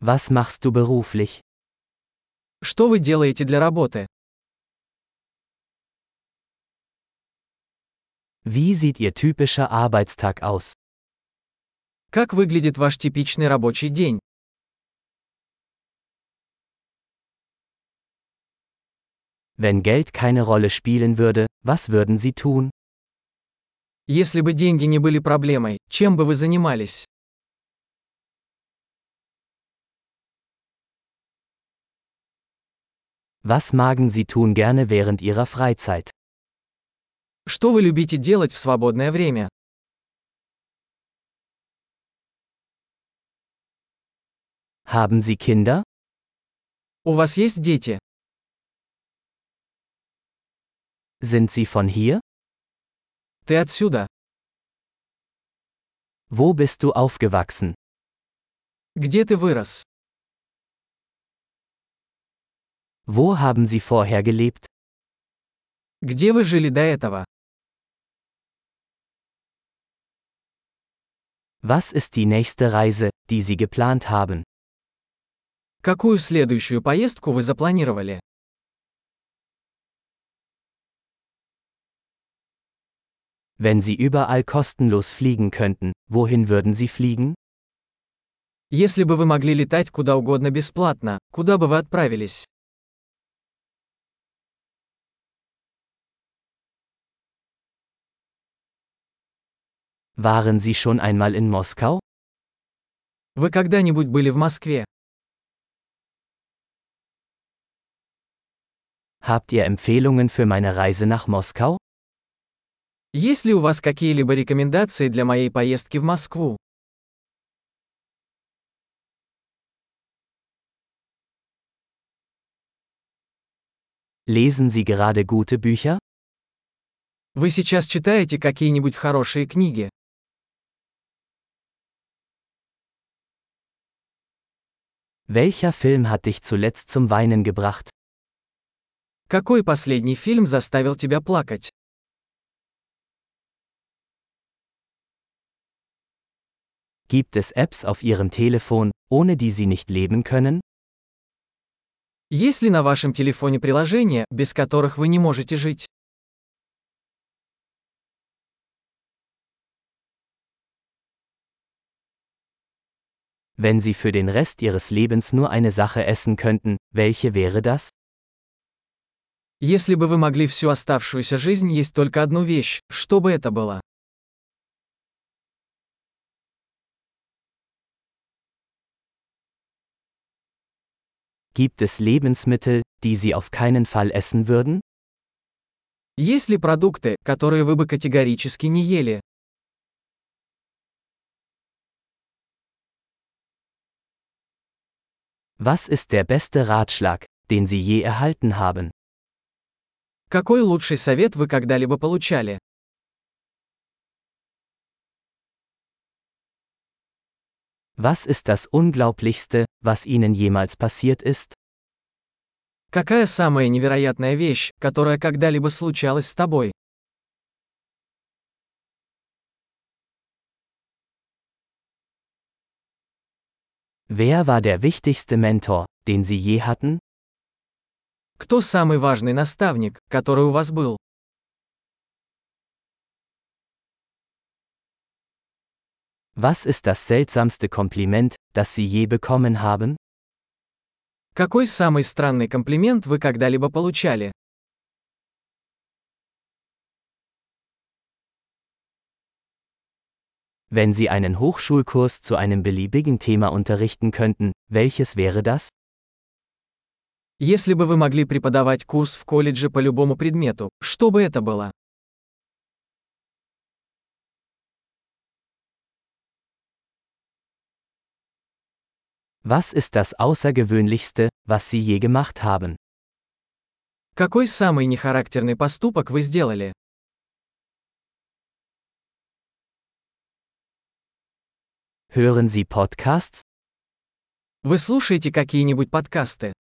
Was machst du beruflich? Что вы делаете для работы? Wie sieht Ihr typischer Arbeitstag aus? Как выглядит ваш типичный рабочий день? Wenn Geld keine Rolle spielen würde, was würden Sie tun? Если бы деньги не были проблемой, чем бы вы занимались? Was magen Sie tun gerne während Ihrer Freizeit? Что вы любите делать в свободное время? Haben Sie Kinder? У вас есть дети? Sind Sie von hier? Ты отсюда? Wo bist du aufgewachsen? Где ты вырос? Wo haben Sie vorher gelebt? Где вы жили до этого? Was ist die nächste Reise, die Sie geplant haben? Какую следующую поездку вы запланировали? Wenn Sie überall kostenlos fliegen könnten, wohin würden Sie fliegen? Если бы вы могли летать куда угодно бесплатно, куда бы вы отправились? Waren Sie schon einmal in Moskau? Вы когда-нибудь были в Москве? Habt ihr Empfehlungen für meine Reise nach Moskau? Есть ли у вас какие-либо рекомендации для моей поездки в Москву? Lesen Sie gerade gute Bücher? Вы сейчас читаете какие-нибудь хорошие книги? Welcher Film hat dich zuletzt zum Weinen gebracht? Какой последний фильм заставил тебя плакать? Gibt es Apps auf Ihrem Telefon, ohne die Sie nicht leben können? Есть ли на вашем телефоне приложения, без которых вы не можете жить? Wenn Sie für den Rest Ihres Lebens nur eine Sache essen könnten, welche wäre das? Если бы вы могли всю оставшуюся жизнь есть только одну вещь, что бы это было? Gibt es Lebensmittel, die Sie auf keinen Fall essen würden? Есть ли продукты, которые вы бы категорически не ели? Was ist der beste Ratschlag, den Sie je erhalten haben? Какой лучший совет вы когда-либо получали? Was ist das Unglaublichste, was Ihnen jemals passiert ist? Какая самая невероятная вещь, которая когда-либо случалась с тобой? Wer war der wichtigste Mentor, den Sie je hatten? Кто самый важный наставник, который у вас был? Was ist das seltsamste Kompliment, das Sie je bekommen haben? Какой самый странный комплимент вы когда-либо получали? Wenn Sie einen Hochschulkurs zu einem beliebigen Thema unterrichten könnten, welches wäre das? Если бы вы могли преподавать курс в колледже по любому предмету, что бы это было? Was ist das Außergewöhnlichste, was Sie je gemacht haben? Какой самый нехарактерный поступок вы сделали? Hören Sie Podcasts? Вы слушаете какие-нибудь подкасты?